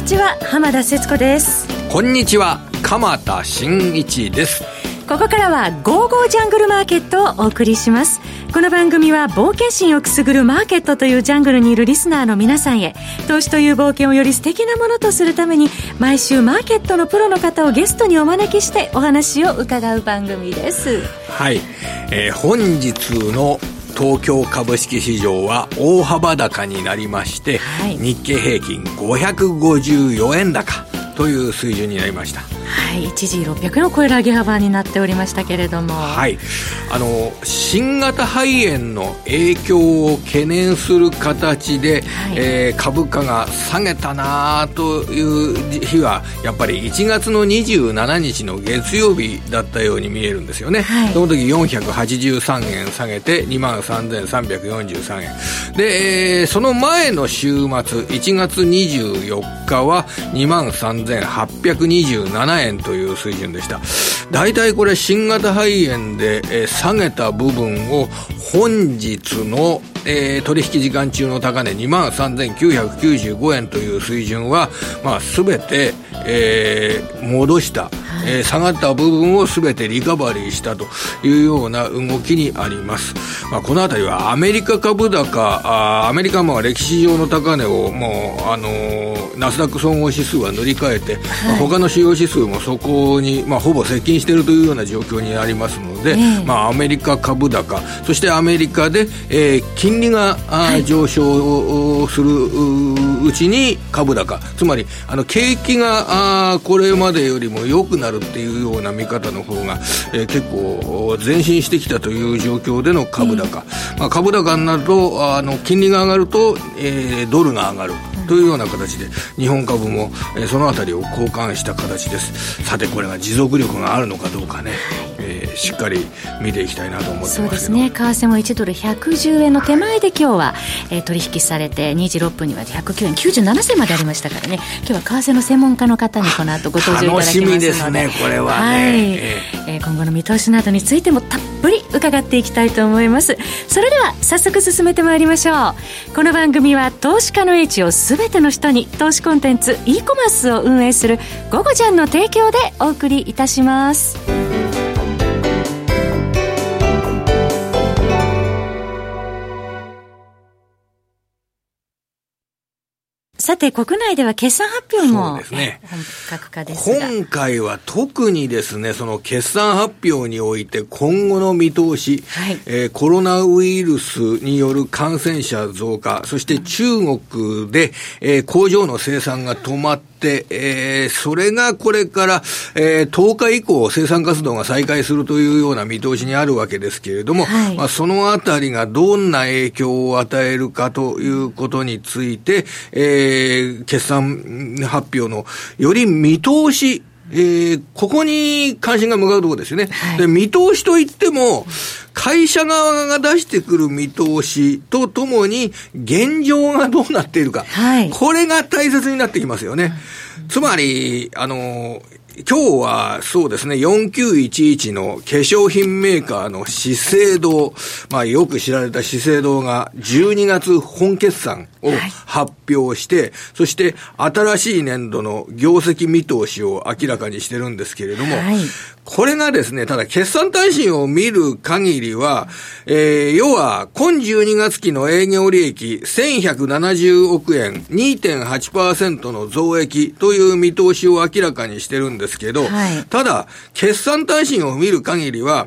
にちは浜田節子です。こんにちは鎌田新一です。ここからは「ゴーゴージャングルマーケット」をお送りします。この番組は冒険心をくすぐるマーケットというジャングルにいるリスナーの皆さんへ投資という冒険をより素敵なものとするために毎週マーケットのプロの方をゲストにお招きしてお話を伺う番組です。はい、えー、本日の東京株式市場は大幅高になりまして、はい、日経平均554円高という水準になりました。はい一時600円を超える上げ幅になっておりましたけれども。はい。あの新型肺炎の影響を懸念する形で、はい、えー、株価が下げたなという日はやっぱり1月の27日の月曜日だったように見えるんですよね、はい、その時483円下げて2万3343円。で、えー、その前の週末1月24日は2万3827円円という水準でした。大体これ新型肺炎で、えー、下げた部分を本日の、えー、取引時間中の高値23,995円という水準は、まあ、すべて、えー、戻した、えー、下がった部分をすべてリカバリーしたというような動きにあります。まあ、このあたりはアメリカ株高、あアメリカも歴史上の高値をもう、あのー、ナスダック総合指数は塗り替えて、はい、まあ、他の主要指数もそこに、まあ、ほぼ接近しているというような状況にありますので、えー、まあ、アメリカ株高、そしてアメリカで、えー、金利が、はい、上昇するうちに株高、つまりあの景気があこれまでよりも良くなるっていうような見方の方が、えー、結構前進してきたという状況での株高、えー、まあ、株高になるとあの金利が上がると、えー、ドルが上がる。というような形で日本株も、えー、そのあたりを交換した形です。さてこれが持続力があるのかどうかね、えー、しっかり見ていきたいなと思ってますそうですね。為替も1ドル110円の手前で今日は、えー、取引されて2時6分には109円97銭までありましたからね。今日は為替の専門家の方にこの後ご登場いただきますので。楽しみですねこれはね、はい。えー、今後の見通しなどについてもたっぷり伺っていきたいと思います。それでは早速進めてまいりましょう。この番組は投資家の英知をすべての人に投資コンテンツ e コマースを運営する「ゴゴジャン」の提供でお送りいたします。さて、国内では決算発表も、本格化です今回は特にですね、その決算発表において今後の見通し、はい、えー、コロナウイルスによる感染者増加、そして中国で、えー、工場の生産が止まって、えー、それがこれから、えー、10日以降生産活動が再開するというような見通しにあるわけですけれども、はい、まあ、そのあたりがどんな影響を与えるかということについて、えーー、決算発表のより見通し、えー、ここに関心が向かうところですよね。はい、で、見通しといっても、会社側が出してくる見通しとともに、現状がどうなっているか。はい、これが大切になってきますよね。つまり、あの、今日はそうですね、4911の化粧品メーカーの資生堂、まあよく知られた資生堂が12月本決算を発表して、はい、そして新しい年度の業績見通しを明らかにしてるんですけれども、はい、これがですね、ただ決算単身を見る限りは、えー、要は、今12月期の営業利益1170億円、2.8%の増益という見通しを明らかにしてるんですけど、はい、ただ、決算単身を見る限りは、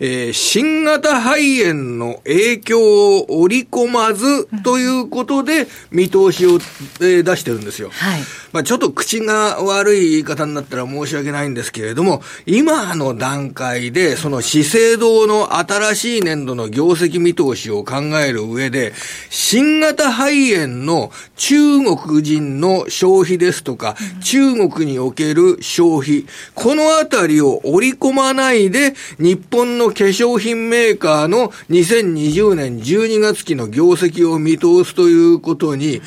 えー、新型肺炎の影響を織り込まずということで見通しを、えー、出してるんですよ。はい。まあちょっと口が悪い言い方になったら申し訳ないんですけれども、今の段階でその資生堂の新しい年度の業績見通しを考える上で、新型肺炎の中国人の消費ですとか、中国における消費、このあたりを織り込まないで、日本のの化粧品メーカーの2020年12月期の業績を見通すということに、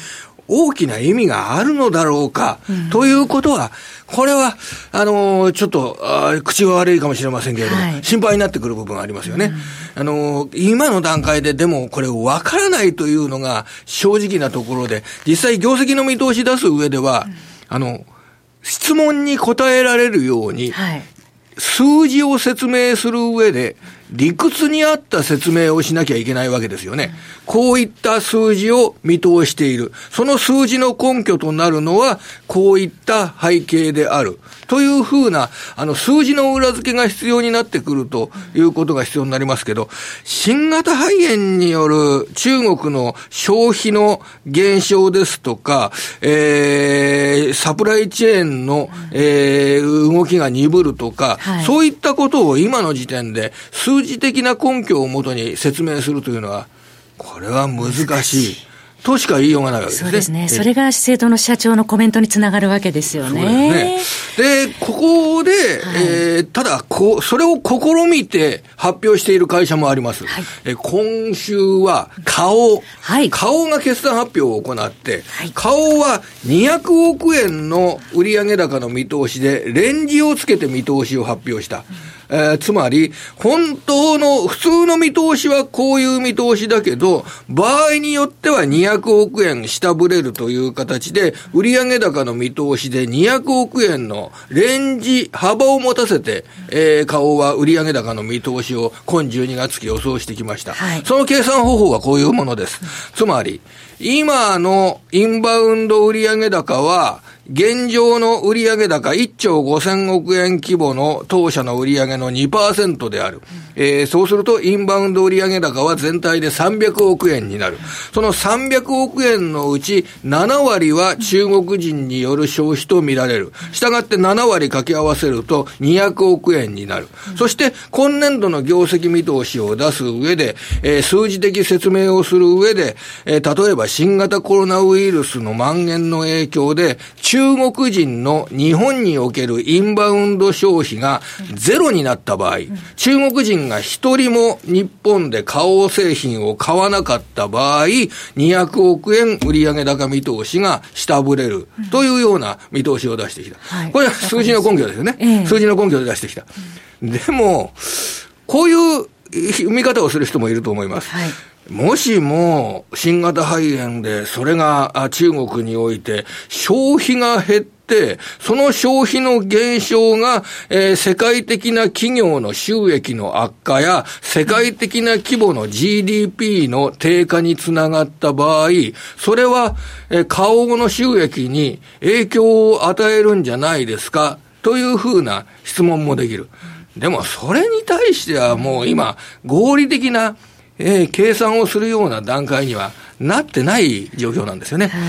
大きな意味があるのだろうか、うん、ということは、これは、あのー、ちょっと口は悪いかもしれませんけれども、はい、心配になってくる部分ありますよね。うん、あのー、今の段階ででもこれ分からないというのが正直なところで、実際業績の見通し出す上では、うん。あの、質問に答えられるように、はい、数字を説明する上で、理屈に合った説明をしなきゃいけないわけですよね。こういった数字を見通している。その数字の根拠となるのは、こういった背景である。というふうな、あの、数字の裏付けが必要になってくるということが必要になりますけど、新型肺炎による中国の消費の減少ですとか、えー、サプライチェーンの、えー、動きが鈍るとか、はい、そういったことを今の時点で数字的な根拠をもとに説明するというのは、これは難しい。としか言いようがないわけですね。そうですね。それが資生堂の社長のコメントにつながるわけですよね。で、ね、ここで、はい、えー、ただこう、それを試みて発表している会社もあります。はい、え今週は、花王。はい。花王が決算発表を行って、はい、花王は200億円の売上高の見通しで、レンジをつけて見通しを発表した。うんえー、つまり、本当の、普通の見通しはこういう見通しだけど、場合によっては200億円下振れるという形で、売上高の見通しで200億円のレンジ、幅を持たせて、えー、顔は売上高の見通しを今12月期予想してきました。はい、その計算方法はこういうものです。つまり、今のインバウンド売上高は、現状の売上高1兆5000億円規模の当社の売上の2%である。えー、そうすると、インバウンド売上高は全体で300億円になる。その300億円のうち7割は中国人による消費と見られる。したがって7割掛け合わせると200億円になる。そして、今年度の業績見通しを出す上で、えー、数字的説明をする上で、えー、例えば新型コロナウイルスの蔓延の影響で、中国人の日本におけるインバウンド消費がゼロになった場合、中国人が一人も日本で花王製品を買わなかった場合、200億円売上高見通しが下振れるというような見通しを出してきた。これは数字の根拠ですよね。数字の根拠で出してきた。でも、こういう見方をする人もいると思います。はいもしも新型肺炎で、それが中国において消費が減って、その消費の減少が、えー、世界的な企業の収益の悪化や、世界的な規模の GDP の低下につながった場合、それは、えー、顔の収益に影響を与えるんじゃないですか？というふうな質問もできる。でも、それに対してはもう今、合理的なえー、計算をするような段階にはなってない状況なんですよね。はい、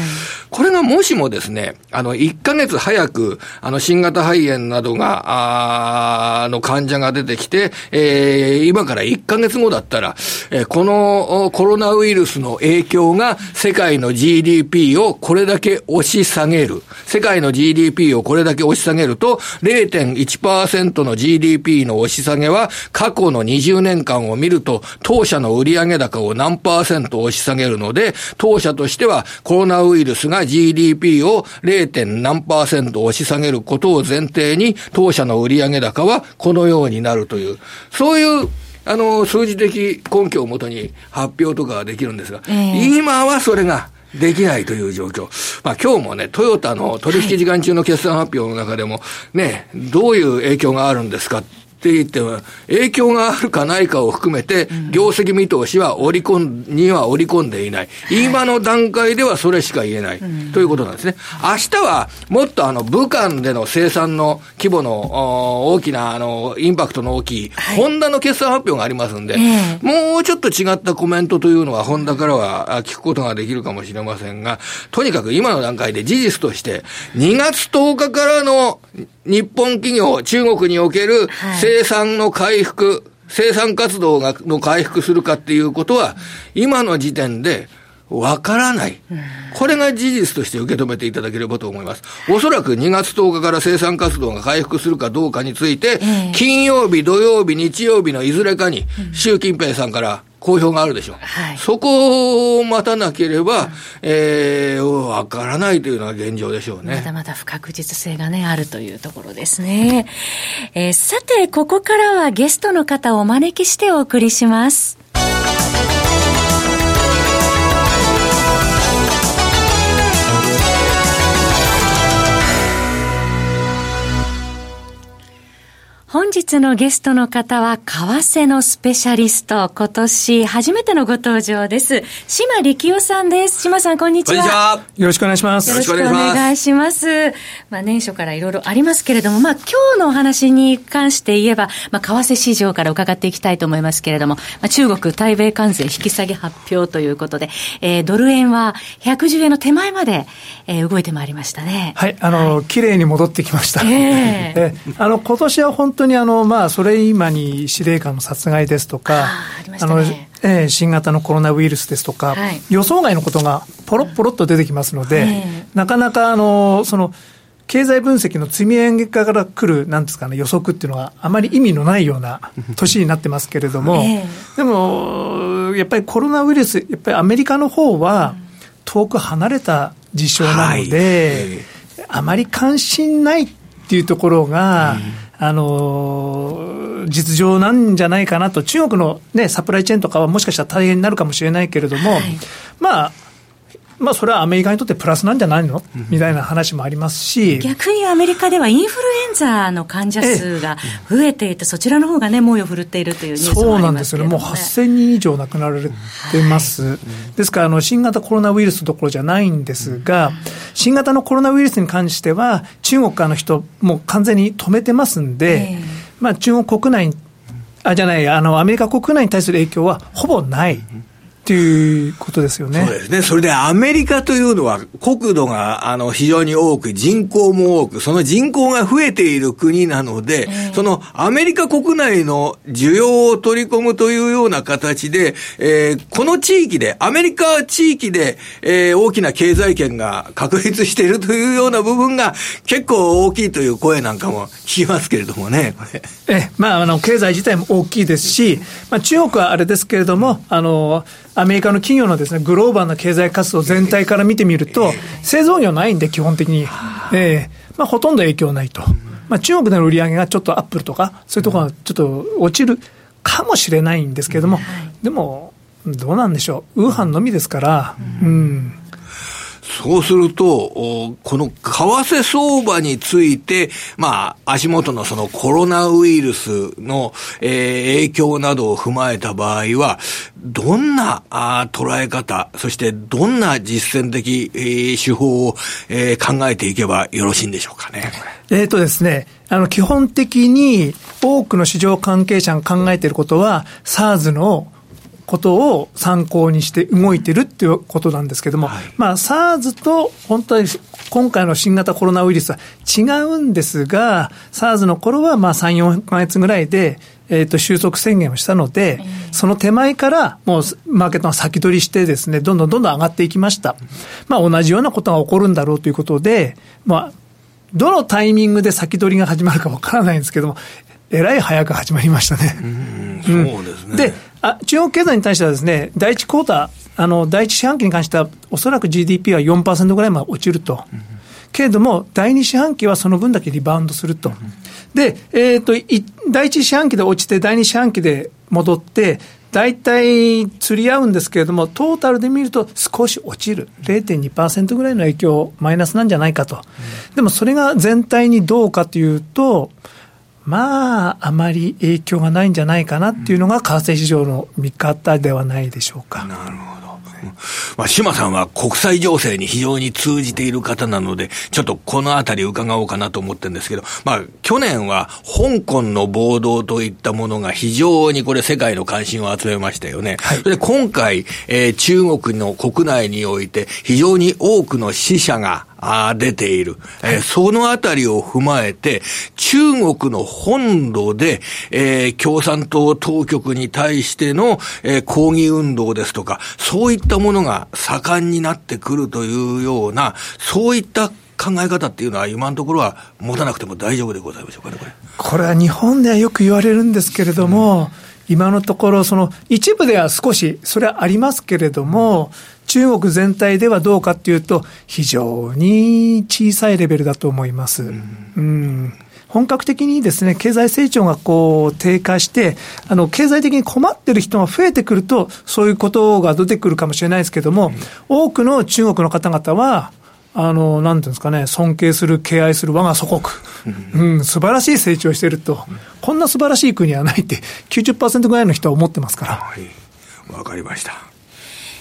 これがもしもですね、あの、1ヶ月早く、あの、新型肺炎などが、あの、患者が出てきて、えー、今から1ヶ月後だったら、えー、このコロナウイルスの影響が世界の GDP をこれだけ押し下げる。世界の GDP をこれだけ押し下げると、0.1%の GDP の押し下げは、過去の20年間を見ると、当社の売上高を何パーセント押し下げるので、で、当社としてはコロナウイルスが GDP を 0. 何パーセント押し下げることを前提に、当社の売上高はこのようになるという、そういうあの、数字的根拠をもとに発表とかができるんですが、えー、今はそれが、できないという状況。まあ今日もね、トヨタの取引時間中の決算発表の中でも、ね、どういう影響があるんですかって言っても、影響があるかないかを含めて、業績見通しは織り込ん、には織り込んでいない。今の段階ではそれしか言えない。ということなんですね。明日は、もっとあの、武漢での生産の規模の大きな、あの、インパクトの大きい、ホンダの決算発表がありますんで、もうちょっと違ったコメントというのは、ホンダからは聞くことができるかもしれませんが、とにかく今の段階で事実として、2月10日からの日本企業、中国における生産の回復、生産活動が、の回復するかっていうことは、今の時点で、わからない。これが事実として受け止めていただければと思います。おそらく2月10日から生産活動が回復するかどうかについて、金曜日、土曜日、日曜日のいずれかに、習近平さんから公表があるでしょう。はい、そこを待たなければ、うん、えー、わからないというのが現状でしょうね。まだまだ不確実性がね、あるというところですね。えー、さて、ここからはゲストの方をお招きしてお送りします。本日のゲストの方は、為替のスペシャリスト、今年初めてのご登場です。島力夫さんです。島さん、こんにちは。こんにちは。よろしくお願いします。よろしくお願いします。まあ、年初からいろいろありますけれども、まあ、今日のお話に関して言えば、まあ、為替市場から伺っていきたいと思いますけれども、まあ、中国、対米関税引き下げ発表ということで、えー、ドル円は110円の手前まで、えー、動いてまいりましたね。はい、あの、はい、綺麗に戻ってきました。えー、えー、あの、今年は本当にあの、まあ、それ今に司令官の殺害ですとか、あの、えー、新型のコロナウイルスですとか、はい、予想外のことがポロッポロっと出てきますので、はい、なかなかあの、その、経済分析の積み上げから来る、なんですかね、予測っていうのは、あまり意味のないような 年になってますけれども、えー、でも、やっぱりコロナウイルス、やっぱりアメリカの方は、遠く離れた事象なので、はい、あまり関心ないっていうところが、うんあの実情なんじゃないかなと、中国の、ね、サプライチェーンとかはもしかしたら大変になるかもしれないけれども、はい、まあ、まあ、それはアメリカにとってプラスなんじゃないの？みたいな話もありますし。逆にアメリカではインフルエンザの患者数が増えていて、そちらの方がね、猛威を振るっているというニュースもありますそうなんですよね。もう8000人以上亡くなられてます。はい、ですから、あの、新型コロナウイルスどころじゃないんですが、新型のコロナウイルスに関しては、中国からの人、もう完全に止めてますんで、まあ、中国国内あ、じゃない、あの、アメリカ国内に対する影響はほぼない。っていうことですよね。そうですね。それでアメリカというのは国土があの非常に多く、人口も多く、その人口が増えている国なので、えー、そのアメリカ国内の需要を取り込むというような形で、えー、この地域で、アメリカ地域で、えー、大きな経済圏が確立しているというような部分が結構大きいという声なんかも聞きますけれどもね、これ。え、まあ、あの、経済自体も大きいですし、まあ、中国はあれですけれども、あの、アメリカの企業のですね、グローバルな経済活動全体から見てみると、製造業ないんで、基本的に。ええー、まあ、ほとんど影響ないと。まあ、中国での売り上げがちょっとアップルとか、そういうところがちょっと落ちるかもしれないんですけれども、でも、どうなんでしょう。ウーハンのみですから、うん。そうすると、この為替相場について、まあ、足元のそのコロナウイルスの、えー、影響などを踏まえた場合は、どんなあ捉え方、そしてどんな実践的、えー、手法を、えー、考えていけばよろしいんでしょうかね。えっ、とですね、あの、基本的に多くの市場関係者が考えていることは、SARS のことを参考にして動いてるっていうことなんですけども、はい、まあ、SARS と本当に今回の新型コロナウイルスは違うんですが、SARS の頃はまあ3、4ヶ月ぐらいで、えっ、ー、と、収束宣言をしたので、その手前からもうマーケットが先取りしてですね、どんどんどんどん上がっていきました。まあ、同じようなことが起こるんだろうということで、まあ、どのタイミングで先取りが始まるかわからないんですけども、えらい早く始まりましたね。そうですね。で、あ中国経済に対してはですね、第一クォーター、あの、第一四半期に関しては、おそらく GDP は4%ぐらいまで落ちると。けれども、第二四半期はその分だけリバウンドすると。で、えっ、ー、と、第一四半期で落ちて、第二四半期で戻って、大体釣り合うんですけれども、トータルで見ると少し落ちる。0.2%ぐらいの影響、マイナスなんじゃないかと。でもそれが全体にどうかというと、まあ、あまり影響がないんじゃないかなっていうのが、為替市場の見方ではないでしょうか。なるほど。まあ、島さんは国際情勢に非常に通じている方なので、ちょっとこのあたり伺おうかなと思ってるんですけど、まあ、去年は香港の暴動といったものが非常にこれ世界の関心を集めましたよね。はい、で今回、えー、中国の国内において非常に多くの死者があ出ている。えー、そのあたりを踏まえて、中国の本土で、えー、共産党当局に対しての、えー、抗議運動ですとか、そういったものが盛んになってくるというような、そういった考え方っていうのは今のところは持たなくても大丈夫でございましょうかね、これ。これは日本ではよく言われるんですけれども、うん今のところ、その一部では少し、それはありますけれども、中国全体ではどうかっていうと、非常に小さいレベルだと思います。うん、うん。本格的にですね、経済成長がこう低下して、あの、経済的に困ってる人が増えてくると、そういうことが出てくるかもしれないですけども、うん、多くの中国の方々は、あの、なんていうんですかね、尊敬する、敬愛する我が祖国、うん、素晴らしい成長してると、こんな素晴らしい国はないって、90%ぐらいの人は思ってますから。わ、はい、かりました。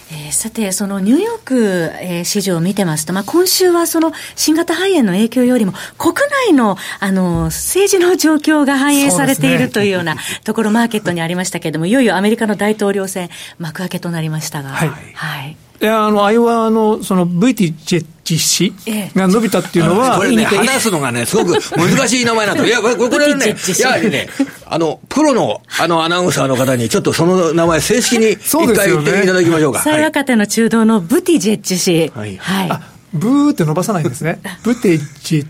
えー、さて、そのニューヨーク、えー、市場を見てますと、まあ、今週はその新型肺炎の影響よりも、国内のあの政治の状況が反映されているというような ところ、マーケットにありましたけれども、いよいよアメリカの大統領選、幕開けとなりましたが。はい、はいいや、あの、アイオワの、その VTJ 実施が伸びたっていうのは、これね、話すのがね、すごく難しい名前なんだ。いや、これはね、いやね、あの、プロの、あの、アナウンサーの方に、ちょっとその名前、正式に一回言っていただきましょうか。最若手の中道のブティジェッジ氏。はい。はい。ブーって伸ばさないんですね。ブティジェッジ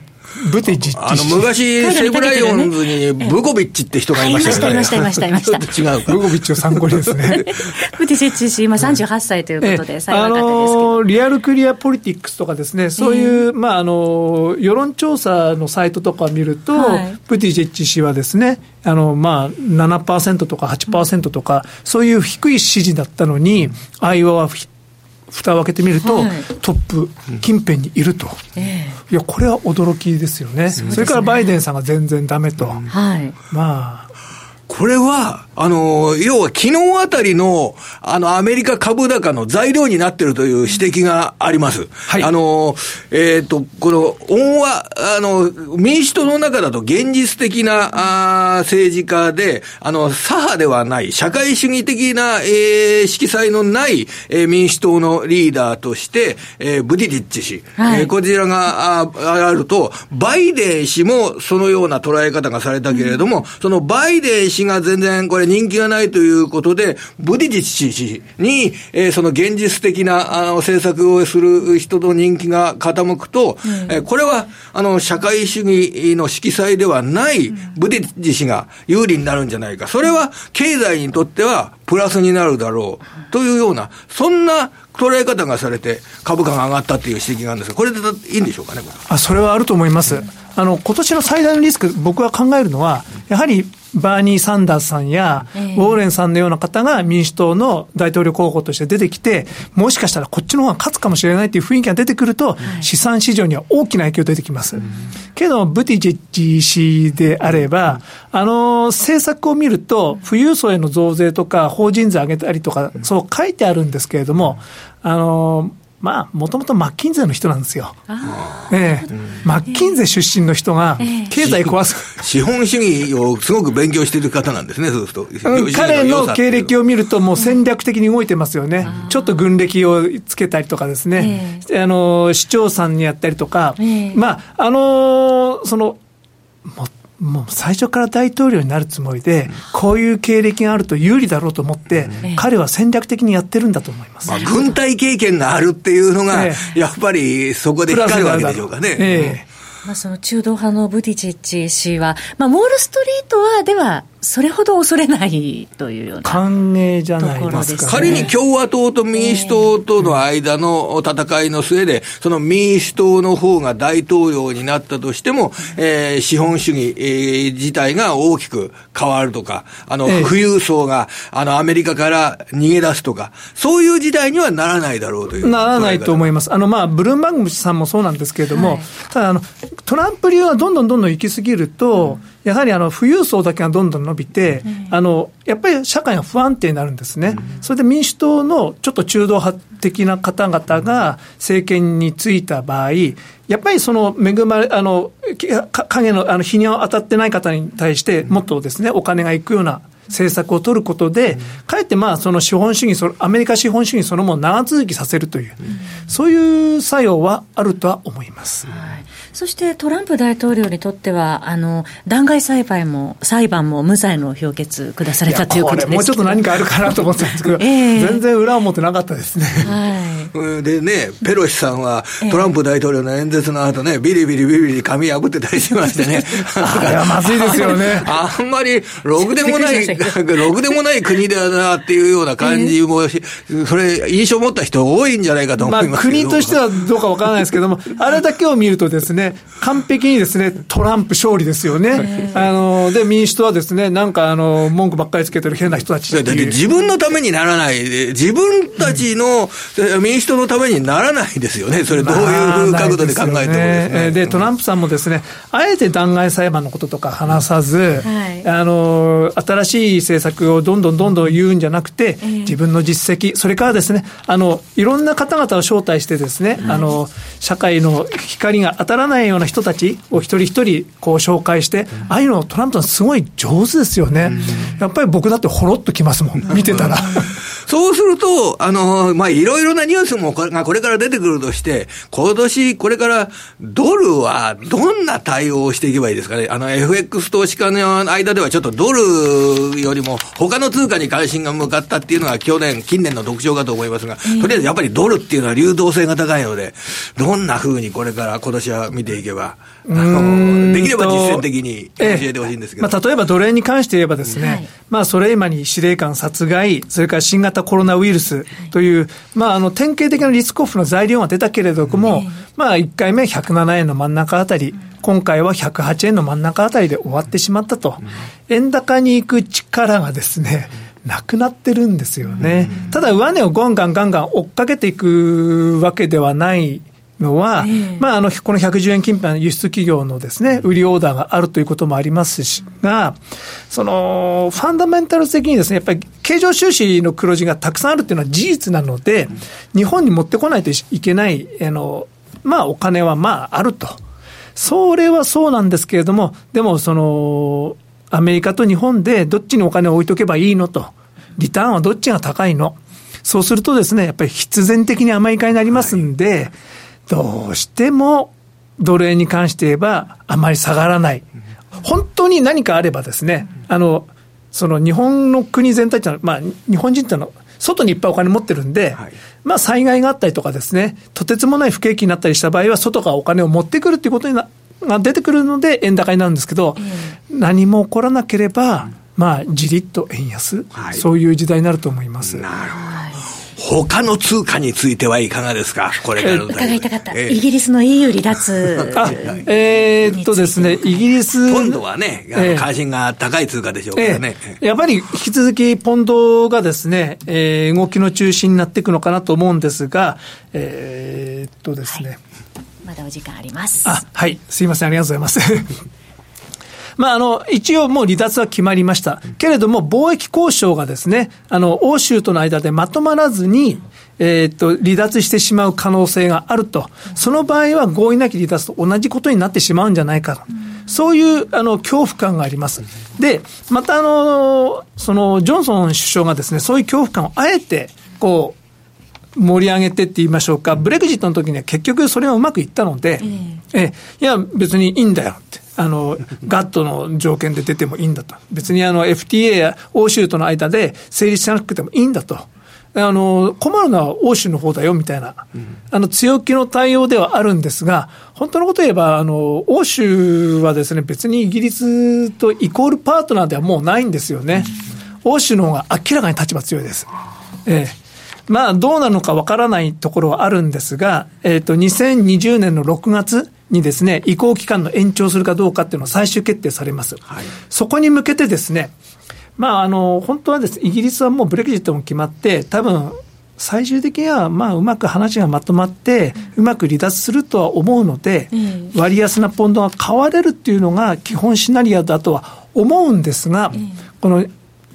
ブテジあの、昔、西武ライオンズにブゴビッチって人がいましたよね。いました、いました、いました。違うブゴビッチを参考にですね。ブテジッチ氏、今38歳ということで、最若手ですけど。リアルクリアポリティックスとかですね、そういう、まあ、あの、世論調査のサイトとかを見ると、ブティジェッチ氏はですね、あの、まあ、7%とか8%とか、そういう低い支持だったのに、アイオワは蓋を開けてみると、はい、トップ近辺にいると、えー、いや、これは驚きですよね、そね。それからバイデンさんが全然だめと、はい、まあ、これは、あの、要は昨日あたりの、あの、アメリカ株高の材料になっているという指摘があります。はい。あの、えっ、ー、と、この、恩は、あの、民主党の中だと現実的な、あ政治家で、あの、左派ではない、社会主義的な、えー、色彩のない、えー、民主党のリーダーとして、えー、ブディティッチ氏、はい、えー、こちらがああると、バイデン氏もそのような捉え方がされたけれども、うん、そのバイデン氏が全然これ人気がないということで、ブディジッチ氏に、えー、その現実的なあの政策をする人の人気が傾くと、うん、えー、これはあの社会主義の色彩ではないブディジ氏が有利になるんじゃないか。それは経済にとってはプラスになるだろうというような、そんな捉え方がされて、株価が上がったっていう指摘があるんですが、これでいいんでしょうかね、あそれはあると思います。あの今年の最大のリスク、僕は考えるのは、やはりバーニー・サンダースさんや、ウォーレンさんのような方が民主党の大統領候補として出てきて、もしかしたらこっちの方が勝つかもしれないという雰囲気が出てくると、資産市場には大きな影響出てきます。けど、ブティジェッジ氏であれば、あの、政策を見ると、富裕層への増税とか、法人税上げたりとか、そう書いてあるんですけれども、あの、まあ、もともとマッキンゼの人なんですよ。ええ、マッキンゼ出身の人が、経済壊す、資本主義をすごく勉強している方なんですね、そうすると。彼の経歴を見ると、もう戦略的に動いてますよね。ちょっと軍歴をつけたりとかですね、あの、市長さんにやったりとか、まあ、あの、その、ももう最初から大統領になるつもりで、こういう経歴があると有利だろうと思って、彼は戦略的にやってるんだと思います。まあ、軍隊経験があるっていうのが、やっぱりそこで光るわけでしょうかね。ええ。まあ、その中道派のブティチッチ氏は、まあ、ウォール・ストリートはではそれほど恐れないというような歓迎じゃないですか、ね、仮に共和党と民主党との間の戦いの末で、その民主党の方が大統領になったとしても、えー、資本主義、えー、自体が大きく変わるとか、あの、富裕層が、あの、アメリカから逃げ出すとか、そういう時代にはならないだろうという。ならないと思います。あの、まあ、ブルームバーグさんもそうなんですけれども、はい、ただ、あの、トランプ流がどんどんどんどん行き過ぎると、うんやはりあの富裕層だけがどんどん伸びて、あのやっぱり社会が不安定になるんですね、それで民主党のちょっと中道派的な方々が政権に就いた場合、やっぱりその恵まれ、あの影のあの日に当たってない方に対して、もっとですね、お金がいくような。政策を取ることで、かえってまあその資本主義、アメリカ資本主義そのものを長続きさせるという、そういう作用はあるとは思います。はいそしてトランプ大統領にとっては、あの弾劾裁判も裁判も無罪の評決下されたということですもうちょっと何かあるかなと思ってたんですけど、えー、全然裏表なかったですね。はい、でね、ペロシさんはトランプ大統領の演説の後ね、ビリビリビリビリ髪破ってたりしましてね。あれはまずいですよね。あんまりろくでもないろくでもない国だなっていうような感じもし、それ、印象を持った人多いんじゃないかと思いますまあ、国としてはどうかわからないですけども、あれだけを見るとですね、完璧にですね、トランプ勝利ですよね。あの、で、民主党はですね、なんかあの、文句ばっかりつけてる変な人たちだって自分のためにならない、自分たちの民主党のためにならないですよね。それどういう角度で考えてもですね。で、トランプさんもですね、あえて弾劾裁判のこととか話さず、はい、あの、新しい政策をどんどんどんどん言うんじゃなくて、自分の実績、それからですね、あの、いろんな方々を招待してですね、あの、社会の光が当たらないような人たちを一人一人こう紹介して、ああいうのトランプさんすごい上手ですよね。やっぱり僕だってほろっときますもん、見てたら。そうすると、あの、まあ、いろいろなニュースもこれがこれから出てくるとして、今年、これからドルはどんな対応をしていけばいいですかね？あの、FX 投資家の間ではちょっとドルよりも他の通貨に関心が向かったっていうのが去年、近年の特徴かと思いますが、とりあえずやっぱりドルっていうのは流動性が高いので、どんなふうにこれから今年は見ていけば、あの、できれば実践的に教えてほしいんですけど。まあ、例えばドル円に関して言えばですね、はい、まあ、それ今に司令官殺害、それから新型コロナウイルスという、まあ、あの、典型的なリスクオフの材料が出たけれども、まあ、1回目107円の真ん中あたり、今回は108円の真ん中あたりで終わってしまったと。円高に行く力がですね、なくなってるんですよね。ただ、上値をガンガンガンガン追っかけていくわけではないのは、えー、まあ、あの、この110円近辺の輸出企業のですね、売りオーダーがあるということもありますし、が、その、ファンダメンタル的にですね、やっぱり経常収支の黒字がたくさんあるっていうのは事実なので、日本に持ってこないといけない、あの、まあ、お金はまあ、あると。それはそうなんですけれども、でも、その、アメリカと日本でどっちにお金を置いとけばいいのと。リターンはどっちが高いのそうするとですね、やっぱり必然的にアメリカになりますんで、はいどうしてもドル円に関して言えば、あまり下がらない。本当に何かあればですね、あの、その日本の国全体っていうのは、まあ、日本人っていうのは、外にいっぱいお金持ってるんで、はい、まあ、災害があったりとかですね、とてつもない不景気になったりした場合は、外がお金を持ってくるっていうことになが出てくるので、円高になるんですけど、何も起こらなければ、まあ、じりっと円安、はい、そういう時代になると思います。なるほど。他の通貨についてはいかがですか、これから伺いたかった、えー、イギリスの EU 離脱えー、っとですね、イギリス。ポンドはね、あの関心が高い通貨でしょうからね、えー、やっぱり引き続き、ポンドがですね、えー、動きの中心になっていくのかなと思うんですが、えー、っとですね、はい、まだお時間あります。あはい、すいません、ありがとうございます。まあ、あの、一応もう離脱は決まりました。けれども、貿易交渉がですね、あの、欧州との間でまとまらずに、えー、っと、離脱してしまう可能性があると。その場合は合意なき離脱と同じことになってしまうんじゃないかと。そういう、あの、恐怖感があります。で、また、あの、その、ジョンソン首相がですね、そういう恐怖感をあえて、こう、盛り上げてって言いましょうか、ブレグジットの時には結局それがうまくいったので、ええ、いや、別にいいんだよって。あの、ガットの条件で出てもいいんだと。別にあの FTA や欧州との間で成立しなくてもいいんだと。あの、困るのは欧州の方だよみたいな、あの、強気の対応ではあるんですが、本当のこと言えば、あの、欧州はですね、別にイギリスとイコールパートナーではもうないんですよね。欧州の方が明らかに立場強いです。ええ。まあ、どうなのかわからないところはあるんですが、えっ、ー、と、2020年の6月にですね、移行期間の延長するかどうかっていうのは最終決定されます。はい、そこに向けてですね、まあ、あの、本当はですね、イギリスはもうブレグジットも決まって、多分、最終的には、まあ、うまく話がまとまって、うまく離脱するとは思うので、割安なポンドが買われるっていうのが基本シナリオだとは思うんですが、この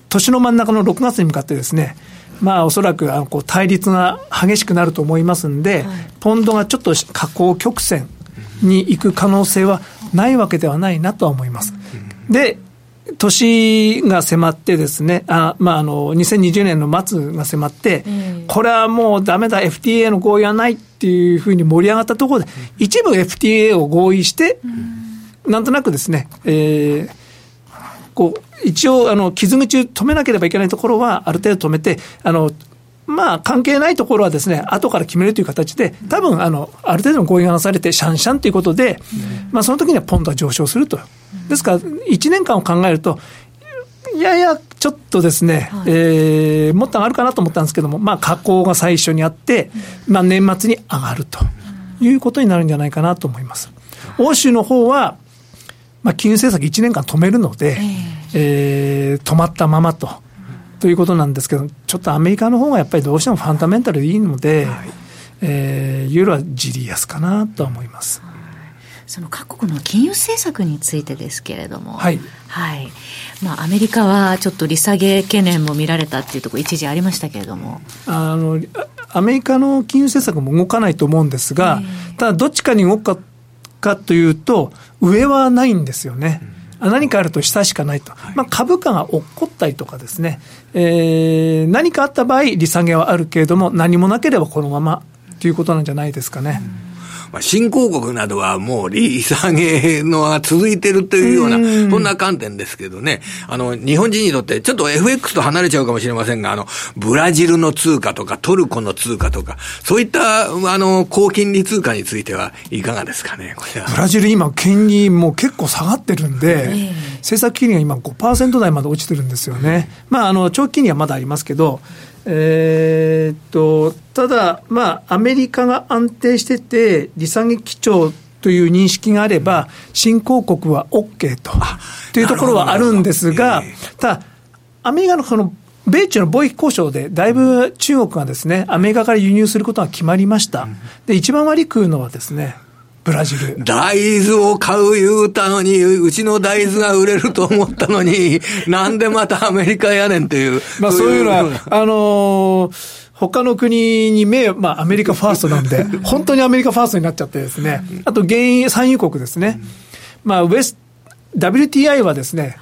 年の真ん中の6月に向かってですね、まあ、おそらくあのこう対立が激しくなると思いますんで、はい、ポンドがちょっと下降曲線に行く可能性はないわけではないなとは思います。で、年が迫ってですね、あまあ、あの、2020年の末が迫って、これはもうだめだ、FTA の合意はないっていうふうに盛り上がったところで、一部 FTA を合意して、なんとなくですね、えー、こう、一応、あの、傷口止めなければいけないところは、ある程度止めて、あの、まあ、関係ないところはですね、後から決めるという形で、多分、あの、ある程度の合意がなされて、シャンシャンということで、まあ、その時にはポンドは上昇すると。ですから、1年間を考えると、ややちょっとですね、はい、えー、もっと上がるかなと思ったんですけども、まあ、下降が最初にあって、まあ、年末に上がるということになるんじゃないかなと思います。欧州の方は、まあ、金融政策1年間止めるので、えー、えー、止まったままと。ということなんですけど、ちょっとアメリカの方がやっぱりどうしてもファンダメンタルでいいので、はい、えー、ユーロはじりやすかなと思います。その各国の金融政策についてですけれども、はい、はい、まあ、アメリカはちょっと利下げ懸念も見られたっていうところ、一時ありましたけれども。あのアメリカの金融政策も動かないと思うんですが、ただ、どっちかに動くかかというと、上はないんですよね。何かあると下しかないと、まあ、株価が落っこったりとかですね、えー、何かあった場合、利下げはあるけれども、何もなければこのままということなんじゃないですかね。うんまあ、新興国などはもう利下げのが続いてるというような、そんな観点ですけどね、あの、日本人にとってちょっと FX と離れちゃうかもしれませんが、あの、ブラジルの通貨とかトルコの通貨とか、そういった、あの、高金利通貨についてはいかがですかね。ブラジル今、金利も結構下がってるんで、政策金利が今5%台まで落ちてるんですよね。まあ、あの、長期金利はまだありますけど、えー、っと、ただ、まあ、アメリカが安定してて、利下げ基調という認識があれば、新興国は OK と、というところはあるんですが、ただ、アメリカのこの米中の貿易交渉で、だいぶ中国がですね、アメリカから輸入することが決まりました。で、一番割り食うのはですね、ブラジル。大豆を買う言うたのに、うちの大豆が売れると思ったのに、なんでまたアメリカやねんという。まあそういうのは、あのー他の国に目、まあ、アメリカファーストなんで、本当にアメリカファーストになっちゃってですね、あと原因、産油国ですね。まあ、ウエス、WTI はですね、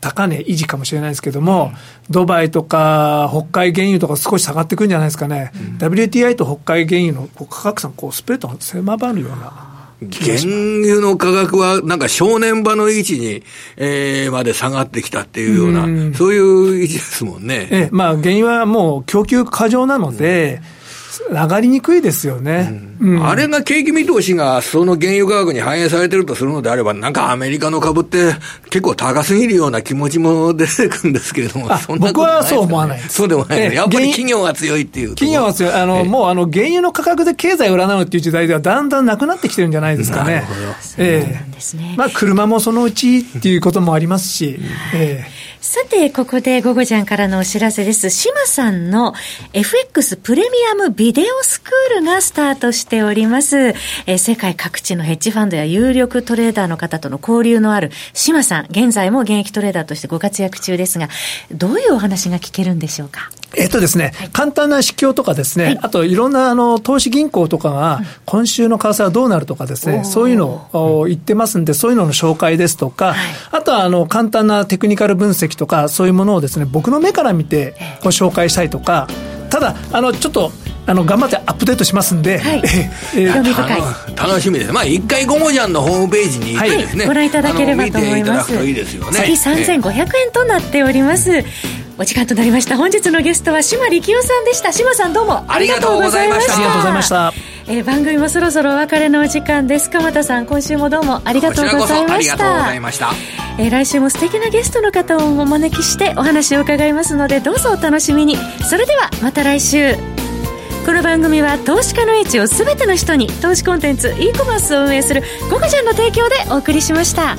高値維持かもしれないですけども、ドバイとか北海原油とか少し下がってくるんじゃないですかね、うん、WTI と北海原油の価格差こうスプレッドが狭まるような。原油の価格はなんか正念場の位置に、えー、まで下がってきたっていうような、うそういう位置ですもんね。ええ、まあ原油はもう供給過剰なので、うん上がりにくいですよね、うん、あれが景気見通しがその原油価格に反映されてるとするのであれば、なんかアメリカの株って結構高すぎるような気持ちも出てくるんですけれども、僕はそう思わないそうでもない、やっぱり企業が強いっていう。企業が強い、あのもうあの原油の価格で経済を占うっていう時代では、だんだんなくなってきてるんじゃないですかね。ええ。まあ、車もそのうちっていうこともありますし、ええさて、ここで午後ちゃんからのお知らせです。島さんの FX プレミアムビデオスクールがスタートしております。えー、世界各地のヘッジファンドや有力トレーダーの方との交流のある島さん、現在も現役トレーダーとしてご活躍中ですが、どういうお話が聞けるんでしょうか？えっとですね、はい、簡単な指標とかですね、はい、あといろんなあの投資銀行とかが、今週の為替はどうなるとかですね、そういうのを言ってますんで、そういうのの紹介ですとか、はい、あとはあの簡単なテクニカル分析とか、そういうものをですね、僕の目から見てご紹介したいとか、ただ、あの、ちょっと、あの頑張ってアップデートしますんで、はい、えー、楽しみです。まあ一回ゴモジャンのホームページに行ってですね、ご覧いただければと思います。いいですよね。月3500円となっております。お時間となりました。本日のゲストは島力夫さんでした。島さんどうも。ありがとうございました。ありがとうございました。えー、番組もそろそろお別れのお時間です。鎌田さん今週もどうもありがとうございました。ありがとうございました。えー、来週も素敵なゲストの方をお招きしてお話を伺いますのでどうぞお楽しみに。それではまた来週。この番組は投資家の位置を全ての人に投資コンテンツ e コマースを運営する「ゴゴジャン」の提供でお送りしました。